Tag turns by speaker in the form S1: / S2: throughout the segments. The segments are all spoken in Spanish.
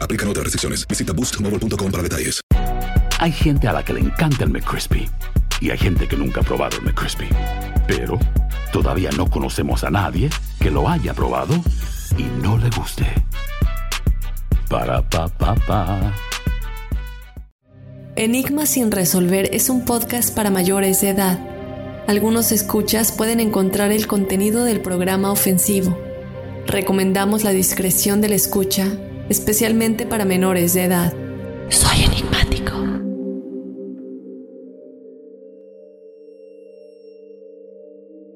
S1: Aplican otras restricciones. Visita boostmobile.com para detalles.
S2: Hay gente a la que le encanta el McCrispy y hay gente que nunca ha probado el McCrispy. Pero todavía no conocemos a nadie que lo haya probado y no le guste. Para pa pa pa.
S3: Enigma sin resolver es un podcast para mayores de edad. Algunos escuchas pueden encontrar el contenido del programa ofensivo. Recomendamos la discreción de la escucha, especialmente para menores de edad. Soy enigmático.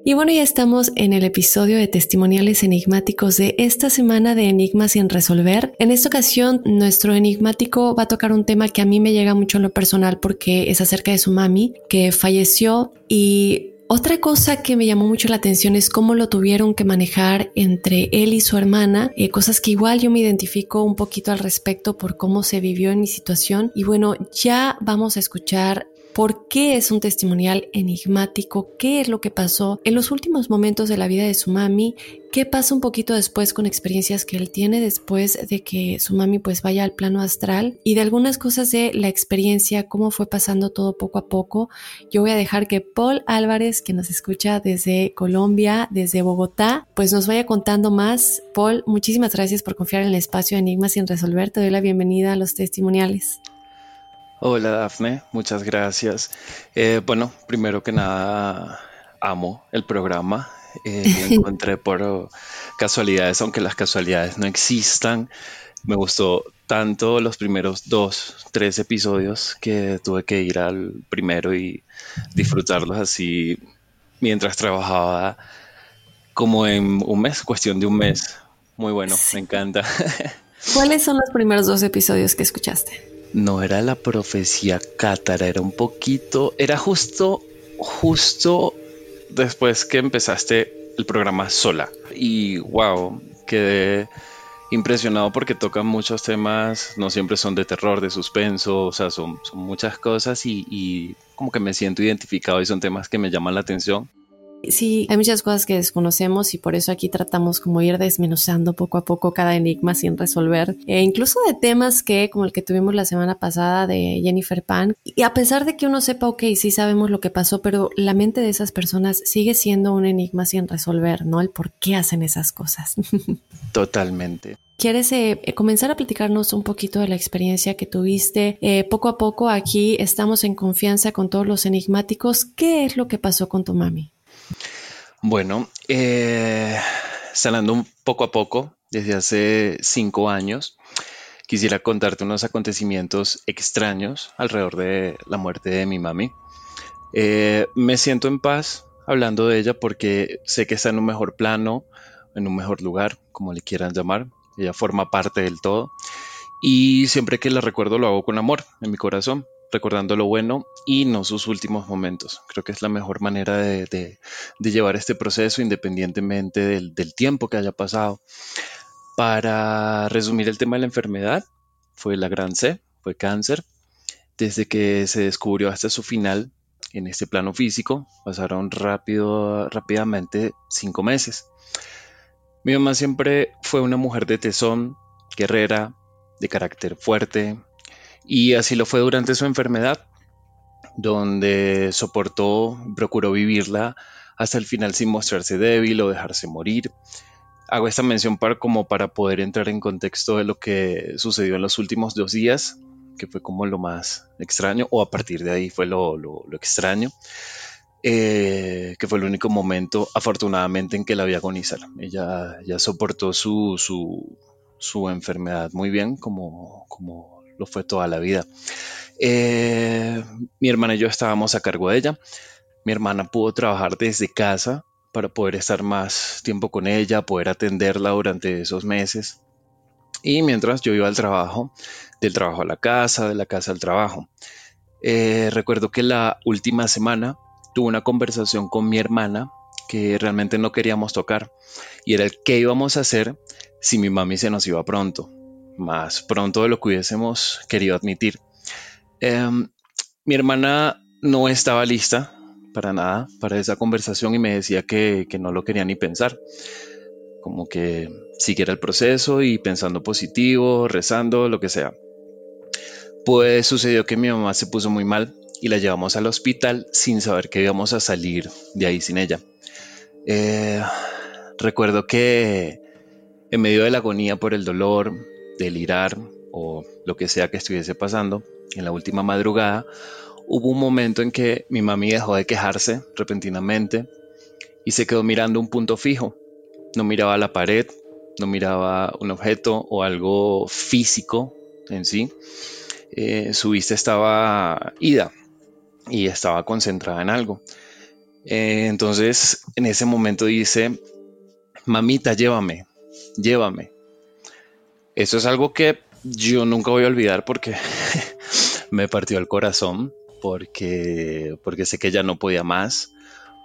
S3: Y bueno, ya estamos en el episodio de testimoniales enigmáticos de esta semana de Enigmas sin resolver. En esta ocasión, nuestro enigmático va a tocar un tema que a mí me llega mucho en lo personal porque es acerca de su mami, que falleció y otra cosa que me llamó mucho la atención es cómo lo tuvieron que manejar entre él y su hermana, eh, cosas que igual yo me identifico un poquito al respecto por cómo se vivió en mi situación. Y bueno, ya vamos a escuchar por qué es un testimonial enigmático, qué es lo que pasó en los últimos momentos de la vida de su mami, qué pasa un poquito después con experiencias que él tiene después de que su mami pues vaya al plano astral y de algunas cosas de la experiencia, cómo fue pasando todo poco a poco. Yo voy a dejar que Paul Álvarez, que nos escucha desde Colombia, desde Bogotá, pues nos vaya contando más. Paul, muchísimas gracias por confiar en el espacio de Enigmas sin resolver. Te doy la bienvenida a los testimoniales.
S4: Hola Dafne, muchas gracias. Eh, bueno, primero que nada, amo el programa. Eh, lo encontré por casualidades, aunque las casualidades no existan. Me gustó tanto los primeros dos, tres episodios que tuve que ir al primero y disfrutarlos así mientras trabajaba como en un mes, cuestión de un mes. Muy bueno, me encanta.
S3: ¿Cuáles son los primeros dos episodios que escuchaste?
S4: No era la profecía cátara, era un poquito, era justo, justo después que empezaste el programa sola. Y wow, quedé impresionado porque tocan muchos temas, no siempre son de terror, de suspenso, o sea, son, son muchas cosas y, y como que me siento identificado y son temas que me llaman la atención.
S3: Sí, hay muchas cosas que desconocemos y por eso aquí tratamos como ir desmenuzando poco a poco cada enigma sin resolver, e incluso de temas que, como el que tuvimos la semana pasada de Jennifer Pan, y a pesar de que uno sepa, ok, sí sabemos lo que pasó, pero la mente de esas personas sigue siendo un enigma sin resolver, ¿no? El por qué hacen esas cosas.
S4: Totalmente.
S3: ¿Quieres eh, comenzar a platicarnos un poquito de la experiencia que tuviste? Eh, poco a poco aquí estamos en confianza con todos los enigmáticos. ¿Qué es lo que pasó con tu mami?
S4: Bueno, eh, un poco a poco desde hace cinco años, quisiera contarte unos acontecimientos extraños alrededor de la muerte de mi mami. Eh, me siento en paz hablando de ella porque sé que está en un mejor plano, en un mejor lugar, como le quieran llamar. Ella forma parte del todo. Y siempre que la recuerdo lo hago con amor en mi corazón recordando lo bueno y no sus últimos momentos. Creo que es la mejor manera de, llevar este proceso independientemente del, del, tiempo que haya pasado. Para resumir el tema de la enfermedad, fue la gran C, fue cáncer. Desde que se descubrió hasta su final en este plano físico, pasaron rápido, rápidamente cinco meses. Mi mamá siempre fue una mujer de tesón, guerrera, de carácter fuerte, y así lo fue durante su enfermedad, donde soportó, procuró vivirla hasta el final sin mostrarse débil o dejarse morir. Hago esta mención para, como para poder entrar en contexto de lo que sucedió en los últimos dos días, que fue como lo más extraño, o a partir de ahí fue lo, extraño, eh, que fue el único momento, afortunadamente, en que la vi agonizar. Ella ya soportó su, su, enfermedad muy bien, como, como lo fue toda la vida. Eh, mi hermana y yo estábamos a cargo de ella. Mi hermana pudo trabajar desde casa para poder estar más tiempo con ella, poder atenderla durante esos meses. Y mientras yo iba al trabajo, del trabajo a la casa, de la casa al trabajo. Eh, recuerdo que la última semana tuve una conversación con mi hermana que realmente no queríamos tocar y era el qué íbamos a hacer si mi mami se nos iba pronto, más pronto de lo que hubiésemos querido admitir. Em, mi hermana no estaba lista para nada para esa conversación y me decía que, que no lo quería ni pensar, como que siguiera el proceso y pensando positivo, rezando, lo que sea. Pues sucedió que mi mamá se puso muy mal y la llevamos al hospital sin saber que íbamos a salir de ahí sin ella. Eh, recuerdo que en medio de la agonía por el dolor, delirar o lo que sea que estuviese pasando, en la última madrugada, hubo un momento en que mi mami dejó de quejarse repentinamente y se quedó mirando un punto fijo. No miraba la pared, no miraba un objeto o algo físico en sí, eh, su vista estaba ida y estaba concentrada en algo. Eh, entonces, en ese momento dice, mamita, llévame, llévame. Eso es algo que yo nunca voy a olvidar porque me partió el corazón, porque, porque sé que ya no podía más,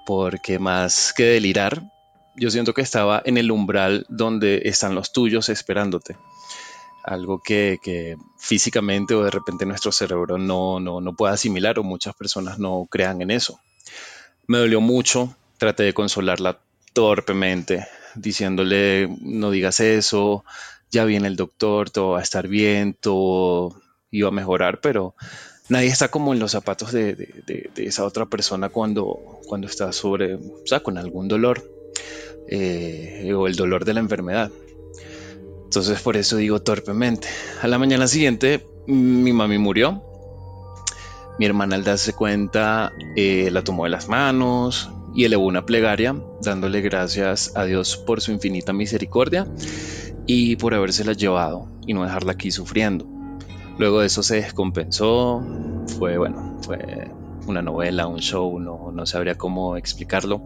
S4: porque más que delirar, yo siento que estaba en el umbral donde están los tuyos esperándote algo que, físicamente o de repente nuestro cerebro no, no, no puede asimilar o muchas personas no crean en eso. Me dolió mucho, traté de consolarla torpemente, diciéndole, no digas eso, ya viene el doctor, todo va a estar bien, todo iba a mejorar, pero nadie está como en los zapatos de, esa otra persona cuando, está sobre, o sea, con algún dolor eh, o el dolor de la enfermedad. Entonces por eso digo torpemente. A la mañana siguiente mi mami murió. Mi hermana al darse cuenta eh, la tomó de las manos y elevó una plegaria dándole gracias a Dios por su infinita misericordia y por habérsela llevado y no dejarla aquí sufriendo. Luego de eso se descompensó, fue bueno, fue una novela, un show, no, no sabría cómo explicarlo.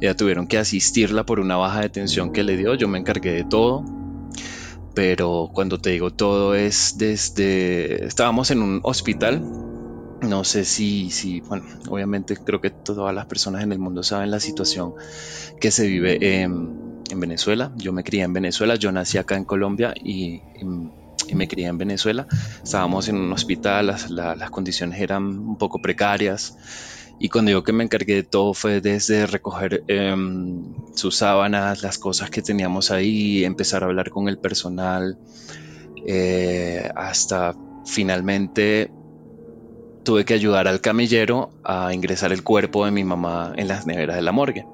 S4: Ella tuvieron que asistirla por una baja de tensión que le dio, yo me encargué de todo, pero cuando te digo todo es desde... Estábamos en un hospital, no sé si, si, bueno, obviamente creo que todas las personas en el mundo saben la situación que se vive en, Venezuela. Yo me crié en Venezuela, yo nací acá en Colombia y, me crié en Venezuela. Estábamos en un hospital, las, condiciones eran un poco precarias. Y cuando digo que me encargué de todo fue desde recoger em, sus sábanas, las cosas que teníamos ahí, empezar a hablar con el personal, eh, hasta finalmente tuve que ayudar al camillero a ingresar el cuerpo de mi mamá en las neveras de la morgue.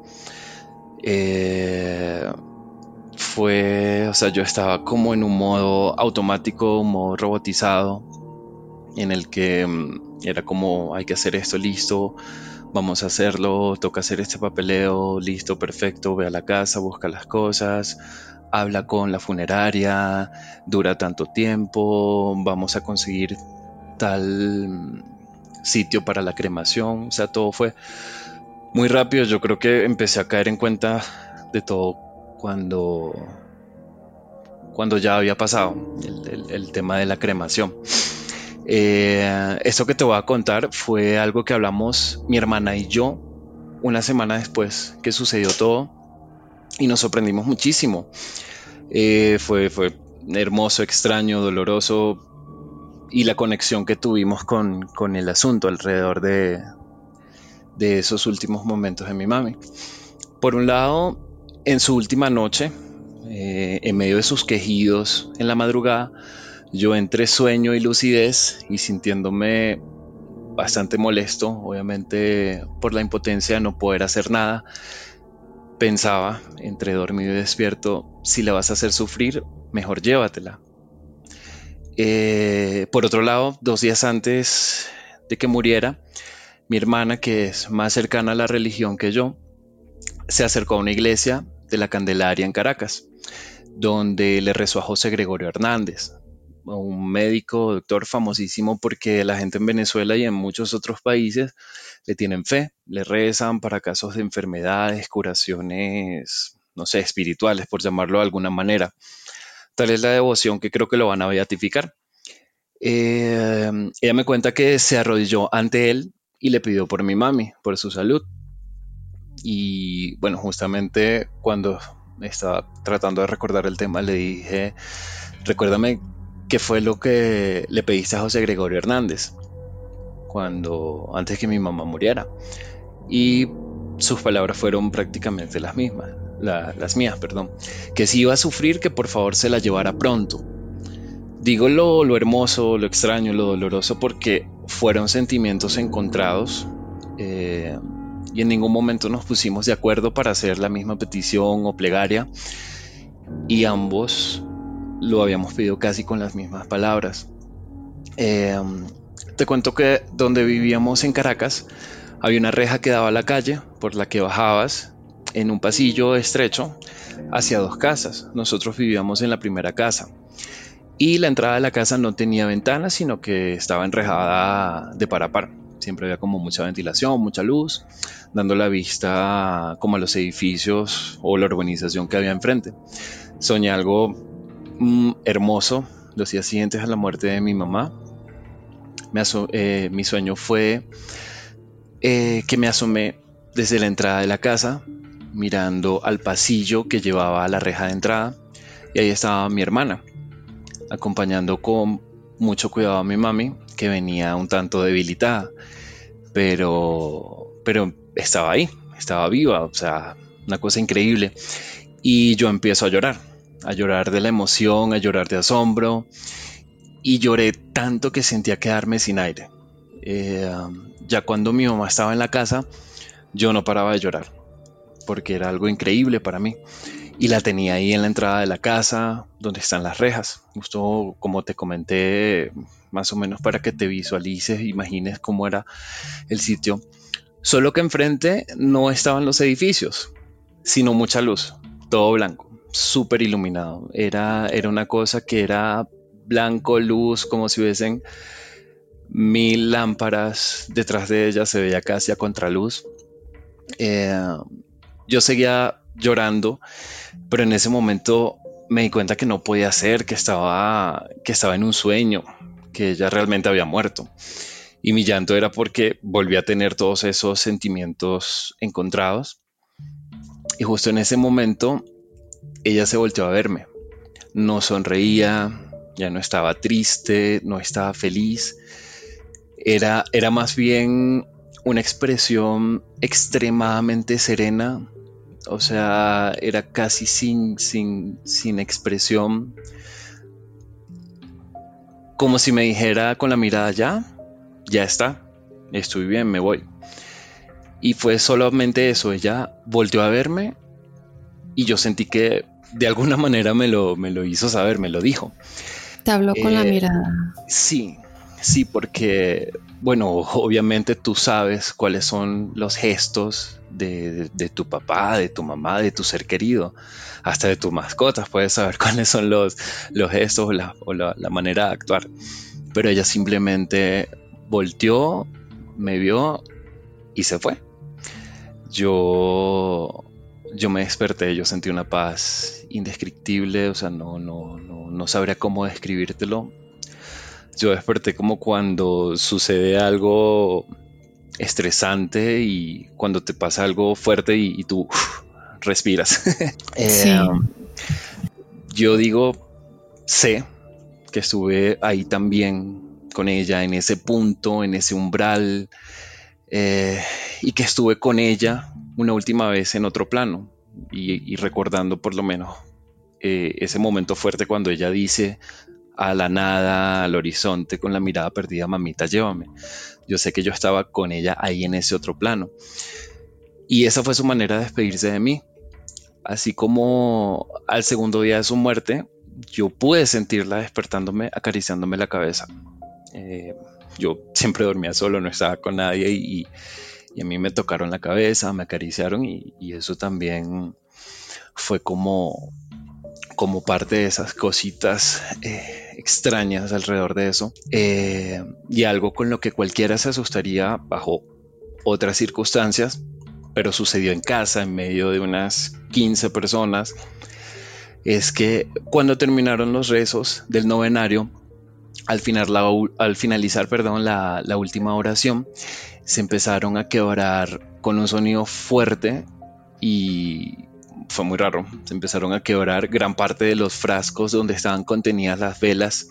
S4: Eh, fue, o sea, yo estaba como en un modo automático, un modo robotizado, en el que mm, era como hay que hacer esto, listo, vamos a hacerlo, toca hacer este papeleo, listo, perfecto, ve a la casa, busca las cosas, habla con la funeraria, dura tanto tiempo, vamos a conseguir tal mm, sitio para la cremación, o sea, todo fue muy rápido, yo creo que empecé a caer en cuenta de todo cuando cuando ya había pasado el tema de la cremación. Eh, esto que te voy a contar fue algo que hablamos mi hermana y yo una semana después que sucedió todo y nos sorprendimos muchísimo. Eh, fue, fue hermoso, extraño, doloroso, y la conexión que tuvimos con, con el asunto alrededor de, de esos últimos momentos de mi mami. Por un lado, en su última noche, eh, en medio de sus quejidos en la madrugada, yo entre sueño y lucidez y sintiéndome bastante molesto, obviamente por la impotencia de no poder hacer nada, pensaba entre dormido y despierto, si la vas a hacer sufrir, mejor llévatela. Eh, por otro lado, dos días antes de que muriera, mi hermana, que es más cercana a la religión que yo, se acercó a una iglesia de la Candelaria en Caracas, donde le rezó a José Gregorio Hernández, un médico, doctor famosísimo porque la gente en Venezuela y en muchos otros países le tienen fe, le rezan para casos de enfermedades, curaciones, no sé, espirituales, por llamarlo de alguna manera. Tal es la devoción que creo que lo van a beatificar. Eh, ella me cuenta que se arrodilló ante él y le pidió por mi mami, por su salud. Y bueno, justamente cuando estaba tratando de recordar el tema, le dije, recuérdame qué fue lo que le pediste a José Gregorio Hernández cuando antes que mi mamá muriera. Y sus palabras fueron prácticamente las mismas, las mías, perdón, que si iba a sufrir, que por favor se la llevara pronto. Digo lo, lo hermoso, lo extraño, lo doloroso, porque fueron sentimientos encontrados eh, y en ningún momento nos pusimos de acuerdo para hacer la misma petición o plegaria y ambos lo habíamos pedido casi con las mismas palabras. Eh, te cuento que donde vivíamos en Caracas había una reja que daba a la calle por la que bajabas en un pasillo estrecho hacia dos casas. Nosotros vivíamos en la primera casa y la entrada de la casa no tenía ventanas, sino que estaba enrejada de par a par. Siempre había como mucha ventilación, mucha luz, dando la vista como a los edificios o la urbanización que había enfrente. Soñé algo mm, hermoso los días siguientes a la muerte de mi mamá. Eh, mi sueño fue eh, que me asomé desde la entrada de la casa, mirando al pasillo que llevaba a la reja de entrada, y ahí estaba mi hermana acompañando con mucho cuidado a mi mami, que venía un tanto debilitada, pero, pero estaba ahí, estaba viva, o sea, una cosa increíble. Y yo empiezo a llorar, a llorar de la emoción, a llorar de asombro, y lloré tanto que sentía quedarme sin aire. Eh, ya cuando mi mamá estaba en la casa, yo no paraba de llorar, porque era algo increíble para mí y la tenía ahí en la entrada de la casa, donde están las rejas. Justo como te comenté, más o menos para que te visualices, imagines cómo era el sitio. Solo que enfrente no estaban los edificios, sino mucha luz, todo blanco, súper iluminado. Era, era una cosa que era blanco, luz, como si hubiesen mil lámparas detrás de ella, se veía casi a contraluz. Eh, yo seguía llorando, pero en ese momento me di cuenta que no podía ser, que estaba, que estaba en un sueño, que ella realmente había muerto. Y mi llanto era porque volví a tener todos esos sentimientos encontrados. Y justo en ese momento ella se volteó a verme. No sonreía, ya no estaba triste, no estaba feliz. Era, era más bien una expresión extremadamente serena, o sea, era casi sin, sin, expresión. Como si me dijera con la mirada, ya, ya está, estoy bien, me voy. Y fue solamente eso, ella volteó a verme y yo sentí que de alguna manera me lo, me lo hizo saber, me lo dijo.
S3: Te habló con la eh, mirada.
S4: Sí, sí, porque, bueno, obviamente tú sabes cuáles son los gestos de, tu papá, de tu mamá, de tu ser querido, hasta de tus mascotas, puedes saber cuáles son los, los gestos o, la, manera de actuar. Pero ella simplemente volteó, me vio y se fue. Yo, yo me desperté, yo sentí una paz indescriptible, o sea, no, no, no, no sabría cómo describírtelo. Yo desperté como cuando sucede algo estresante y cuando te pasa algo fuerte y, tú respiras. Eh, yo digo, sé que estuve ahí también con ella en ese punto, en ese umbral, eh, y que estuve con ella una última vez en otro plano y, recordando por lo menos eh, ese momento fuerte cuando ella dice a la nada, al horizonte, con la mirada perdida, mamita, llévame. Yo sé que yo estaba con ella ahí en ese otro plano. Y esa fue su manera de despedirse de mí. Así como al segundo día de su muerte, yo pude sentirla despertándome, acariciándome la cabeza. Eh, yo siempre dormía solo, no estaba con nadie y, a mí me tocaron la cabeza, me acariciaron y, eso también fue como, como parte de esas cositas eh, extrañas alrededor de eso eh, y algo con lo que cualquiera se asustaría bajo otras circunstancias, pero sucedió en casa en medio de unas 15 personas, es que cuando terminaron los rezos del novenario, al, al finalizar perdón, la, última oración, se empezaron a quebrar con un sonido fuerte y fue muy raro. Se empezaron a quebrar gran parte de los frascos donde estaban contenidas las velas.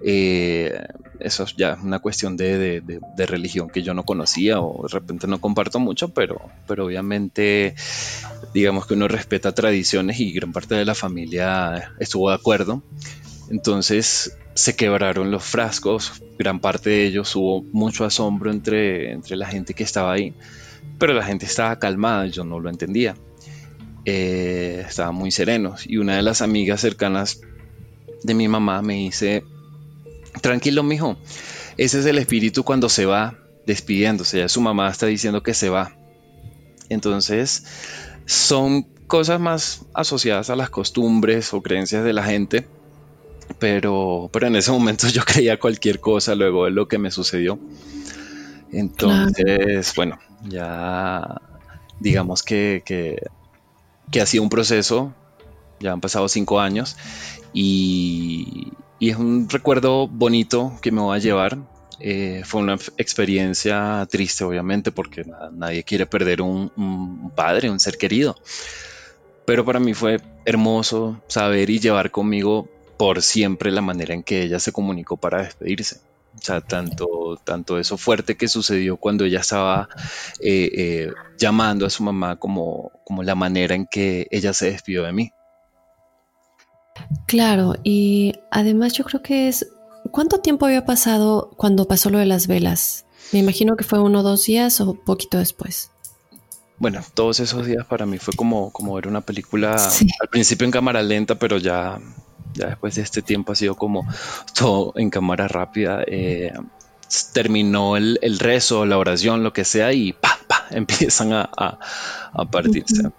S4: Eh, eso es ya una cuestión de, religión que yo no conocía o de repente no comparto mucho, pero, pero obviamente digamos que uno respeta tradiciones y gran parte de la familia estuvo de acuerdo. Entonces se quebraron los frascos, gran parte de ellos hubo mucho asombro entre, entre la gente que estaba ahí, pero la gente estaba calmada, yo no lo entendía. Eh, estaban muy serenos y una de las amigas cercanas de mi mamá me dice, tranquilo mijo, ese es el espíritu cuando se va despidiéndose, ya su mamá está diciendo que se va. Entonces, son cosas más asociadas a las costumbres o creencias de la gente pero, pero en ese momento yo creía cualquier cosa luego de lo que me sucedió. Entonces, bueno, ya digamos que, que, ha sido un proceso, ya han pasado cinco años y, es un recuerdo bonito que me voy a llevar. Eh, fue una experiencia triste, obviamente, porque nadie quiere perder un, un, padre, un ser querido. Pero para mí fue hermoso saber y llevar conmigo por siempre la manera en que ella se comunicó para despedirse. O sea, tanto, tanto eso fuerte que sucedió cuando ella estaba eh, eh, llamando a su mamá como, como la manera en que ella se despidió de mí.
S3: Claro, y además yo creo que es... ¿Cuánto tiempo había pasado cuando pasó lo de las velas? Me imagino que fue uno o dos días o poquito después.
S4: Bueno, todos esos días para mí fue como, como ver una película al principio en cámara lenta, pero ya ya después de este tiempo ha sido como todo en cámara rápida. Eh, terminó el, rezo, la oración, lo que sea, y pa, pa, empiezan a, partirse.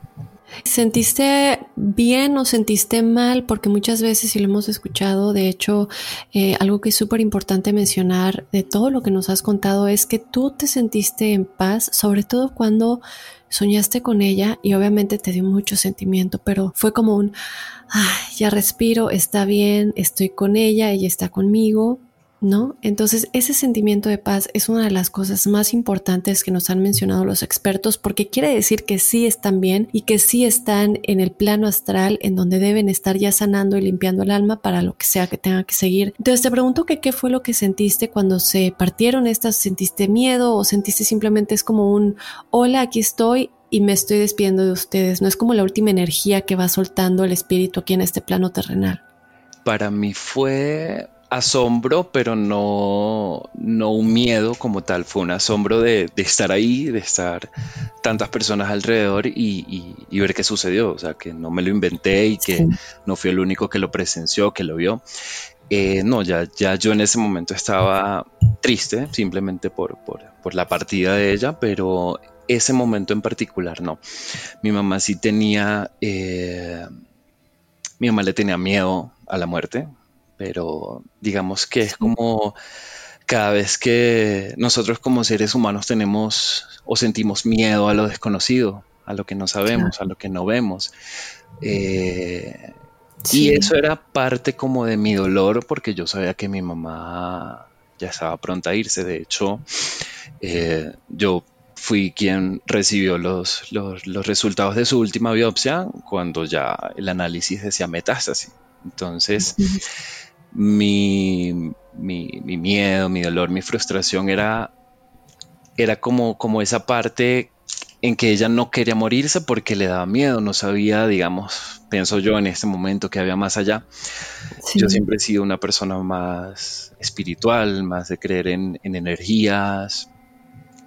S3: ¿Sentiste bien o sentiste mal? Porque muchas veces, y lo hemos escuchado, de hecho, eh, algo que es súper importante mencionar de todo lo que nos has contado es que tú te sentiste en paz, sobre todo cuando soñaste con ella y obviamente te dio mucho sentimiento, pero fue como un, ya respiro, está bien, estoy con ella, ella está conmigo, ¿no? Entonces, ese sentimiento de paz es una de las cosas más importantes que nos han mencionado los expertos porque quiere decir que sí están bien y que sí están en el plano astral en donde deben estar ya sanando y limpiando el alma para lo que sea que tenga que seguir. Entonces, te pregunto que qué fue lo que sentiste cuando se partieron estas, ¿sentiste miedo o sentiste simplemente es como un hola, aquí estoy y me estoy despidiendo de ustedes? No es como la última energía que va soltando el espíritu aquí en este plano terrenal.
S4: Para mí fue asombro, pero no, no un miedo como tal, fue un asombro de, estar ahí, de estar tantas personas alrededor y, ver qué sucedió, o sea, que no me lo inventé y que no fui el único que lo presenció, que lo vio. Eh, no, ya, ya yo en ese momento estaba triste simplemente por, por, la partida de ella, pero ese momento en particular no. Mi mamá sí tenía, eh, mi mamá le tenía miedo a la muerte, pero digamos que es como cada vez que nosotros como seres humanos tenemos o sentimos miedo a lo desconocido, a lo que no sabemos, a lo que no vemos. Eh, y eso era parte como de mi dolor porque yo sabía que mi mamá ya estaba pronta a irse. De hecho, eh, yo fui quien recibió los, los, resultados de su última biopsia cuando ya el análisis decía metástasis. Entonces, mi, mi, mi miedo, mi dolor, mi frustración era, era como, como esa parte en que ella no quería morirse porque le daba miedo, no sabía, digamos, pienso yo en este momento que había más allá. Yo siempre he sido una persona más espiritual, más de creer en, energías,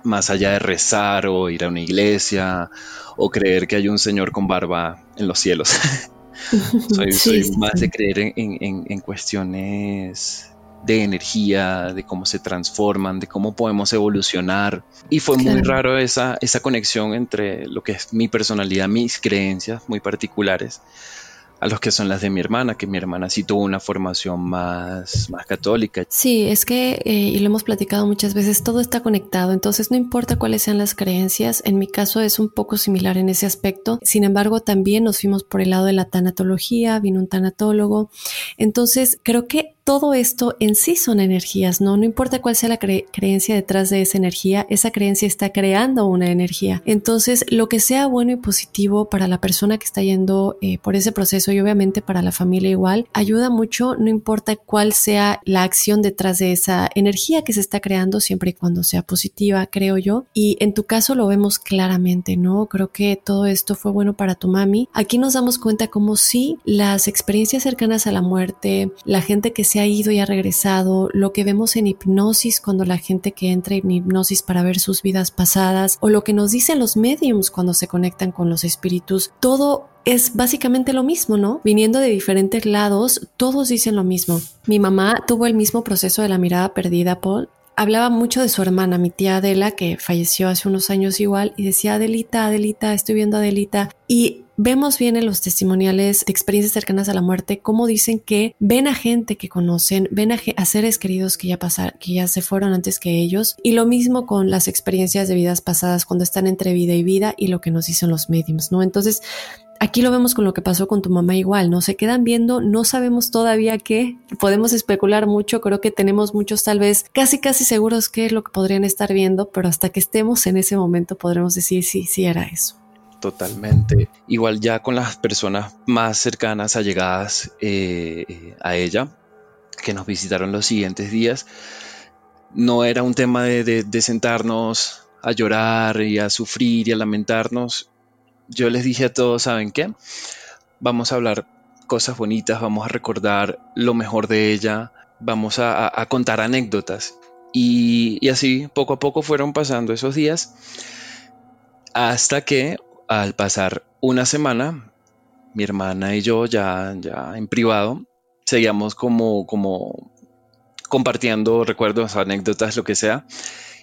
S4: más allá de rezar o ir a una iglesia o creer que hay un señor con barba en los cielos. soy, más de creer en cuestiones de energía, de cómo se transforman, de cómo podemos evolucionar. Y fue muy raro esa, esa conexión entre lo que es mi personalidad, mis creencias muy particulares, a los que son las de mi hermana, que mi hermana sí tuvo una formación más, más católica.
S3: Sí, es que, eh, y lo hemos platicado muchas veces, todo está conectado, entonces no importa cuáles sean las creencias, en mi caso es un poco similar en ese aspecto, sin embargo también nos fuimos por el lado de la tanatología, vino un tanatólogo, entonces creo que todo esto en sí son energías, ¿no? No importa cuál sea la creencia detrás de esa energía, esa creencia está creando una energía. Entonces, lo que sea bueno y positivo para la persona que está yendo eh, por ese proceso y obviamente para la familia igual, ayuda mucho, no importa cuál sea la acción detrás de esa energía que se está creando, siempre y cuando sea positiva, creo yo. Y en tu caso lo vemos claramente, ¿no? Creo que todo esto fue bueno para tu mami. Aquí nos damos cuenta como si las experiencias cercanas a la muerte, la gente que se ha ido y ha regresado, lo que vemos en hipnosis cuando la gente que entra en hipnosis para ver sus vidas pasadas, o lo que nos dicen los mediums cuando se conectan con los espíritus, todo es básicamente lo mismo, ¿no? Viniendo de diferentes lados, todos dicen lo mismo. Mi mamá tuvo el mismo proceso de la mirada perdida, Paul, hablaba mucho de su hermana, mi tía Adela, que falleció hace unos años igual, y decía, Adelita, Adelita, estoy viendo a Adelita. Y vemos bien en los testimoniales de experiencias cercanas a la muerte cómo dicen que ven a gente que conocen, ven a, seres queridos que ya pasaron, que ya se fueron antes que ellos. Y lo mismo con las experiencias de vidas pasadas cuando están entre vida y vida y lo que nos dicen los mediums, ¿no? Entonces, Aquí lo vemos con lo que pasó con tu mamá igual, ¿no? Se quedan viendo, no sabemos todavía qué, podemos especular mucho, creo que tenemos muchos tal vez casi casi seguros qué es lo que podrían estar viendo, pero hasta que estemos en ese momento podremos decir sí, sí era eso.
S4: Totalmente. Igual ya con las personas más cercanas, allegadas eh, a ella, que nos visitaron los siguientes días, no era un tema de sentarnos a llorar y a sufrir y a lamentarnos, yo les dije a todos, ¿saben qué? Vamos a hablar cosas bonitas, vamos a recordar lo mejor de ella, vamos a, contar anécdotas. Y, así poco a poco fueron pasando esos días hasta que al pasar una semana, mi hermana y yo ya, ya en privado seguíamos como, como compartiendo recuerdos, anécdotas, lo que sea.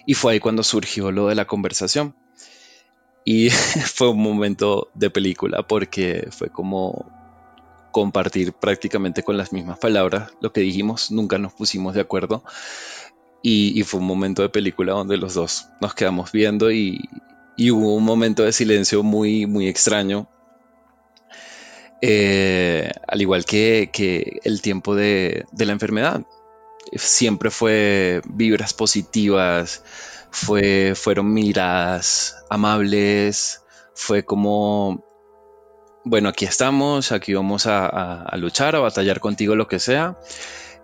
S4: Y fue ahí cuando surgió lo de la conversación. Y fue un momento de película porque fue como compartir prácticamente con las mismas palabras lo que dijimos, nunca nos pusimos de acuerdo. Y, fue un momento de película donde los dos nos quedamos viendo y, hubo un momento de silencio muy, muy extraño. Eh, al igual que, el tiempo de, de la enfermedad. Siempre fue vibras positivas, fue, fueron miradas amables, fue como, bueno, aquí estamos, aquí vamos a, luchar, a batallar contigo, lo que sea.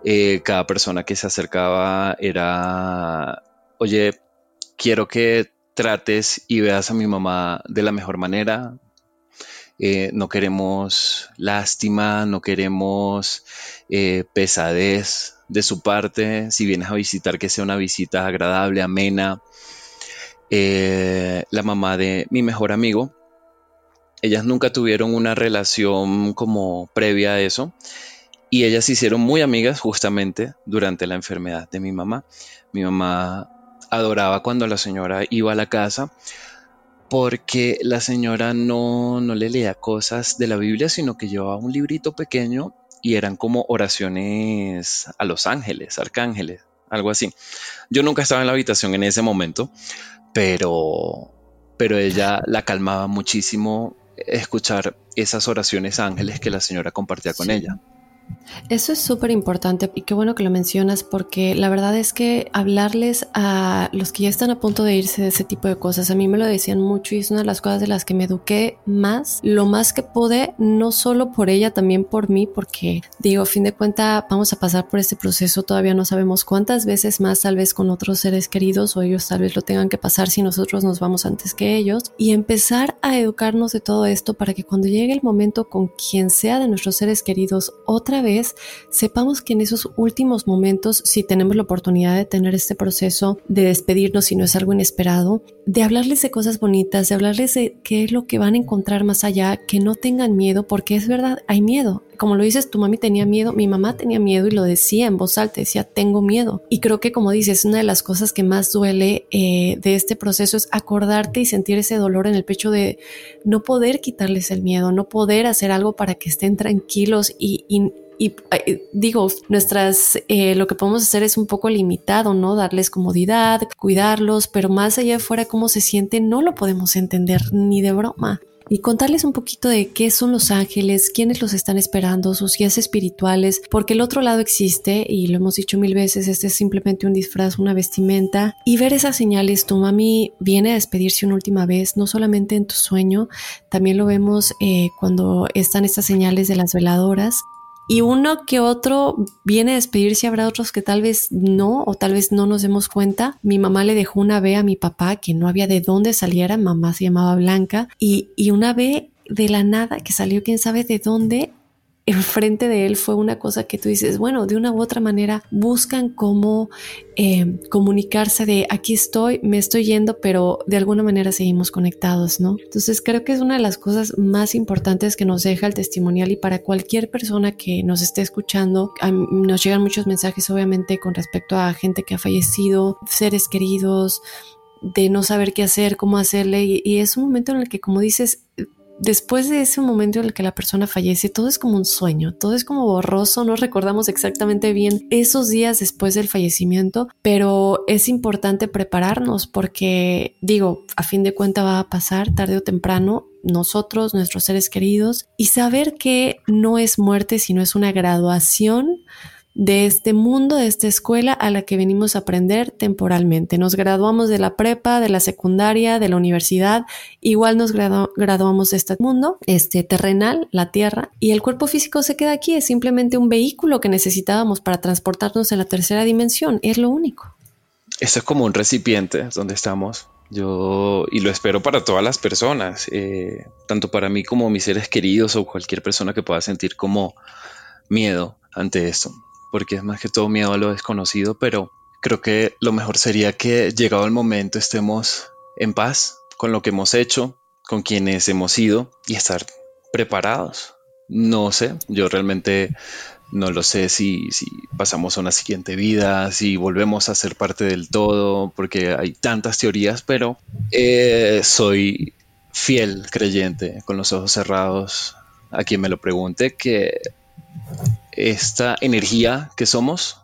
S4: Eh, cada persona que se acercaba era, oye, quiero que trates y veas a mi mamá de la mejor manera. Eh, no queremos lástima, no queremos eh, pesadez, de su parte, si vienes a visitar, que sea una visita agradable, amena. Eh, la mamá de mi mejor amigo, ellas nunca tuvieron una relación como previa a eso y ellas se hicieron muy amigas justamente durante la enfermedad de mi mamá. Mi mamá adoraba cuando la señora iba a la casa porque la señora no, no le leía cosas de la Biblia, sino que llevaba un librito pequeño y eran como oraciones a los ángeles, arcángeles, algo así. Yo nunca estaba en la habitación en ese momento, pero, pero ella la calmaba muchísimo escuchar esas oraciones ángeles que la señora compartía con ella.
S3: Eso es súper importante y qué bueno que lo mencionas porque la verdad es que hablarles a los que ya están a punto de irse de ese tipo de cosas, a mí me lo decían mucho y es una de las cosas de las que me eduqué más, lo más que pude, no solo por ella, también por mí, porque digo, a fin de cuenta vamos a pasar por este proceso, todavía no sabemos cuántas veces más tal vez con otros seres queridos o ellos tal vez lo tengan que pasar si nosotros nos vamos antes que ellos y empezar a educarnos de todo esto para que cuando llegue el momento con quien sea de nuestros seres queridos otra vez, sepamos que en esos últimos momentos, si tenemos la oportunidad de tener este proceso de despedirnos si no es algo inesperado, de hablarles de cosas bonitas, de hablarles de qué es lo que van a encontrar más allá, que no tengan miedo, porque es verdad, hay miedo. Como lo dices, tu mami tenía miedo, mi mamá tenía miedo y lo decía en voz alta, decía, tengo miedo. Y creo que como dices, una de las cosas que más duele eh, de este proceso es acordarte y sentir ese dolor en el pecho de no poder quitarles el miedo, no poder hacer algo para que estén tranquilos y y eh, digo, nuestras, eh, lo que podemos hacer es un poco limitado, ¿no? Darles comodidad, cuidarlos, pero más allá de fuera cómo se sienten, no lo podemos entender ni de broma. Y contarles un poquito de qué son los ángeles, quiénes los están esperando, sus guías espirituales, porque el otro lado existe y lo hemos dicho mil veces, este es simplemente un disfraz, una vestimenta. Y ver esas señales, tu mami viene a despedirse una última vez, no solamente en tu sueño, también lo vemos eh, cuando están estas señales de las veladoras y uno que otro viene a despedirse, habrá otros que tal vez no, o tal vez no nos demos cuenta. Mi mamá le dejó una B a mi papá que no había de dónde saliera, mamá se llamaba Blanca, y, y una B de la nada que salió quién sabe de dónde enfrente de él fue una cosa que tú dices, bueno, de una u otra manera buscan cómo eh, comunicarse de aquí estoy, me estoy yendo, pero de alguna manera seguimos conectados, ¿no? Entonces creo que es una de las cosas más importantes que nos deja el testimonial y para cualquier persona que nos esté escuchando, nos llegan muchos mensajes obviamente con respecto a gente que ha fallecido, seres queridos, de no saber qué hacer, cómo hacerle y, y es un momento en el que como dices, después de ese momento en el que la persona fallece, todo es como un sueño, todo es como borroso, no recordamos exactamente bien esos días después del fallecimiento, pero es importante prepararnos porque, digo, a fin de cuentas va a pasar tarde o temprano nosotros, nuestros seres queridos, y saber que no es muerte, sino es una graduación de este mundo, de esta escuela a la que venimos a aprender temporalmente. Nos graduamos de la prepa, de la secundaria, de la universidad, igual nos graduamos de este mundo, este terrenal, la tierra, y el cuerpo físico se queda aquí, es simplemente un vehículo que necesitábamos para transportarnos en la tercera dimensión, es lo único.
S4: Eso es como un recipiente donde estamos. Yo, y lo espero para todas las personas, eh, tanto para mí como mis seres queridos o cualquier persona que pueda sentir como miedo ante esto porque es más que todo miedo a lo desconocido, pero creo que lo mejor sería que llegado el momento estemos en paz con lo que hemos hecho, con quienes hemos ido y estar preparados. No sé, yo realmente no lo sé si, si, pasamos a una siguiente vida, si volvemos a ser parte del todo, porque hay tantas teorías, pero eh, soy fiel creyente con los ojos cerrados a quien me lo pregunte que esta energía que somos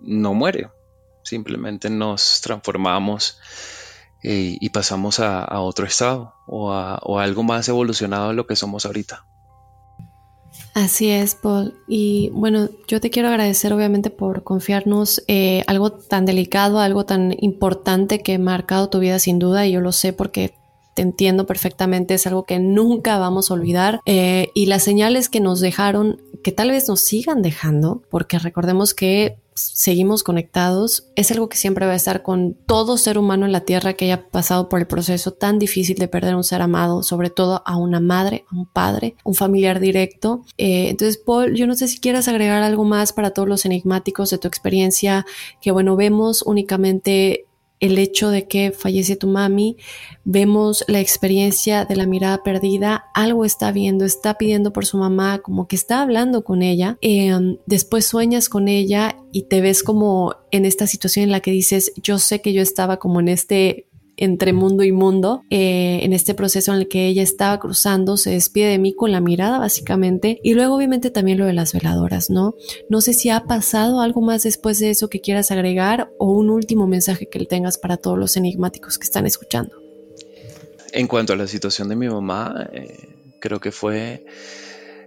S4: no muere, simplemente nos transformamos eh, y pasamos a, otro estado o a, algo más evolucionado de lo que somos ahorita.
S3: Así es, Paul. Y bueno, yo te quiero agradecer obviamente por confiarnos eh, algo tan delicado, algo tan importante que ha marcado tu vida sin duda, y yo lo sé porque te entiendo perfectamente, es algo que nunca vamos a olvidar. Eh, y las señales que nos dejaron, que tal vez nos sigan dejando, porque recordemos que seguimos conectados, es algo que siempre va a estar con todo ser humano en la Tierra que haya pasado por el proceso tan difícil de perder un ser amado, sobre todo a una madre, a un padre, un familiar directo. Eh, entonces, Paul, yo no sé si quieras agregar algo más para todos los enigmáticos de tu experiencia, que bueno, vemos únicamente el hecho de que fallece tu mami, vemos la experiencia de la mirada perdida, algo está viendo, está pidiendo por su mamá, como que está hablando con ella, em, después sueñas con ella y te ves como en esta situación en la que dices, yo sé que yo estaba como en este entre mundo y mundo, eh, en este proceso en el que ella estaba cruzando, se despide de mí con la mirada básicamente, y luego obviamente también lo de las veladoras, ¿no? No sé si ha pasado algo más después de eso que quieras agregar o un último mensaje que le tengas para todos los enigmáticos que están escuchando.
S4: En cuanto a la situación de mi mamá, eh, creo que fue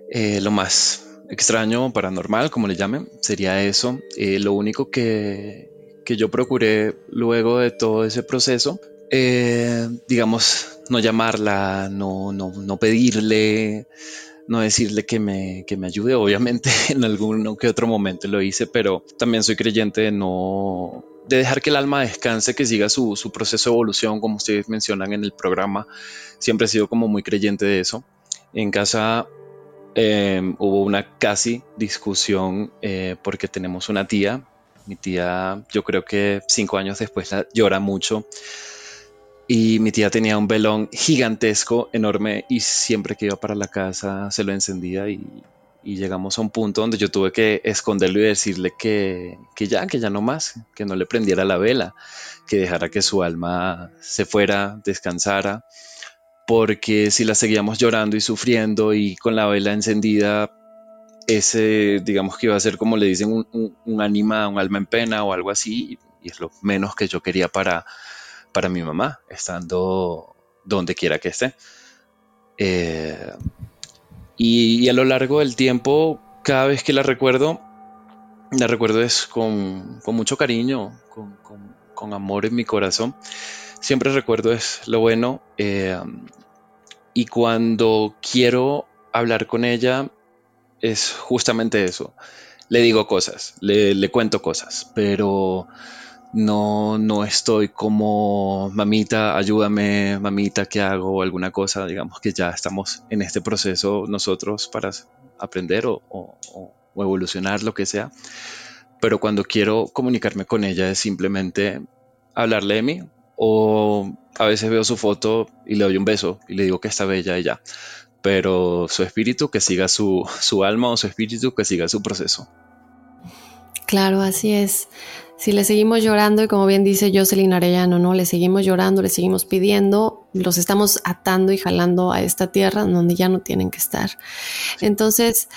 S4: eh, lo más extraño, paranormal, como le llamen, sería eso. Lo único que, que, yo procuré luego de todo ese proceso, eh, digamos, no llamarla, no, no, no pedirle, no decirle que me, que me ayude. Obviamente en algún que otro momento lo hice, pero también soy creyente de no de dejar que el alma descanse, que siga su, su proceso de evolución, como ustedes mencionan en el programa. Siempre he sido como muy creyente de eso. En casa eh, hubo una casi discusión eh, porque tenemos una tía. Mi tía, yo creo que cinco años después llora mucho y mi tía tenía un velón gigantesco, enorme, y siempre que iba para la casa se lo encendía y, llegamos a un punto donde yo tuve que esconderlo y decirle que, que, ya, que ya no más, que no le prendiera la vela, que dejara que su alma se fuera, descansara, porque si la seguíamos llorando y sufriendo y con la vela encendida, ese, digamos que iba a ser como le dicen, un, un, un alma en pena o algo así, y es lo menos que yo quería para para mi mamá, estando donde quiera que esté. Eh, y, a lo largo del tiempo, cada vez que la recuerdo, la recuerdo es con, mucho cariño, con, amor en mi corazón. Siempre recuerdo es lo bueno. Eh, y cuando quiero hablar con ella, es justamente eso. Le digo cosas, le, le cuento cosas, pero no, no estoy como mamita, ayúdame, mamita, ¿qué hago? Alguna cosa, digamos que ya estamos en este proceso nosotros para aprender o, evolucionar, lo que sea. Pero cuando quiero comunicarme con ella es simplemente hablarle de mí o a veces veo su foto y le doy un beso y le digo que está bella ella. Pero su espíritu que siga su, su alma o su espíritu que siga su proceso.
S3: Claro, así es. Si le seguimos llorando, y como bien dice Jocelyn Arellano, ¿no? Le seguimos llorando, le seguimos pidiendo, los estamos atando y jalando a esta tierra donde ya no tienen que estar. Entonces,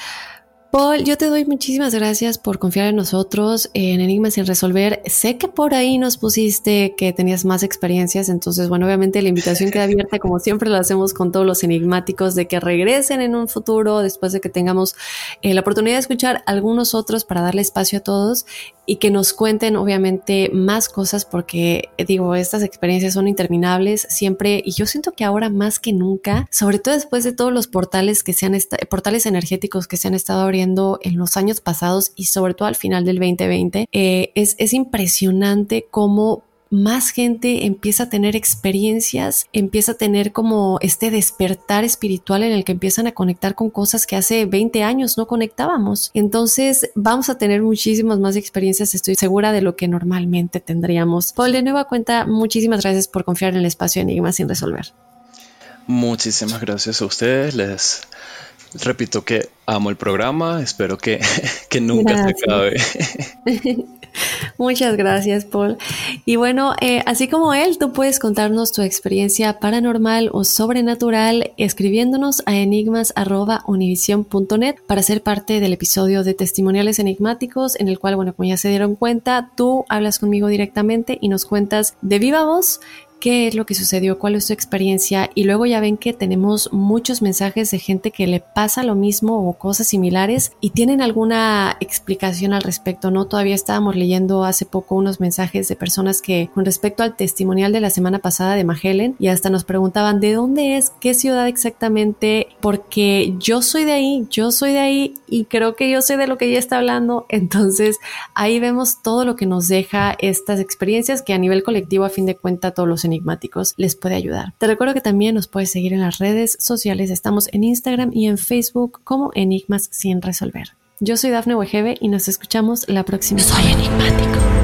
S3: Paul, yo te doy muchísimas gracias por confiar en nosotros, en Enigmas sin resolver. Sé que por ahí nos pusiste que tenías más experiencias, entonces, bueno, obviamente la invitación queda abierta, como siempre lo hacemos con todos los enigmáticos, de que regresen en un futuro, después de que tengamos eh, la oportunidad de escuchar algunos otros para darle espacio a todos y que nos cuenten obviamente más cosas porque digo, estas experiencias son interminables siempre y yo siento que ahora más que nunca, sobre todo después de todos los portales que se han portales energéticos que se han estado abriendo en los años pasados y sobre todo al final del 2020, eh, es, es impresionante cómo más gente empieza a tener experiencias, empieza a tener como este despertar espiritual en el que empiezan a conectar con cosas que hace 20 años no conectábamos. Entonces vamos a tener muchísimas más experiencias, estoy segura de lo que normalmente tendríamos. Paul, de nueva cuenta, muchísimas gracias por confiar en el espacio Enigma sin resolver.
S4: Muchísimas gracias a ustedes. Les repito que amo el programa. Espero que, que nunca se acabe.
S3: Muchas gracias, Paul. Y bueno, eh, así como él, tú puedes contarnos tu experiencia paranormal o sobrenatural escribiéndonos a enigmas.univision.net para ser parte del episodio de testimoniales enigmáticos en el cual, bueno, como ya se dieron cuenta, tú hablas conmigo directamente y nos cuentas de viva voz qué es lo que sucedió, cuál es su experiencia y luego ya ven que tenemos muchos mensajes de gente que le pasa lo mismo o cosas similares y tienen alguna explicación al respecto, ¿no? Todavía estábamos leyendo hace poco unos mensajes de personas que con respecto al testimonial de la semana pasada de Magellen y hasta nos preguntaban de dónde es, qué ciudad exactamente, porque yo soy de ahí, yo soy de ahí y creo que yo sé de lo que ella está hablando, entonces ahí vemos todo lo que nos deja estas experiencias que a nivel colectivo a fin de cuentas todos los enigmáticos les puede ayudar. Te recuerdo que también nos puedes seguir en las redes sociales. Estamos en Instagram y en Facebook como Enigmas sin resolver. Yo soy Dafne Wegebe y nos escuchamos la próxima.
S5: Soy enigmático.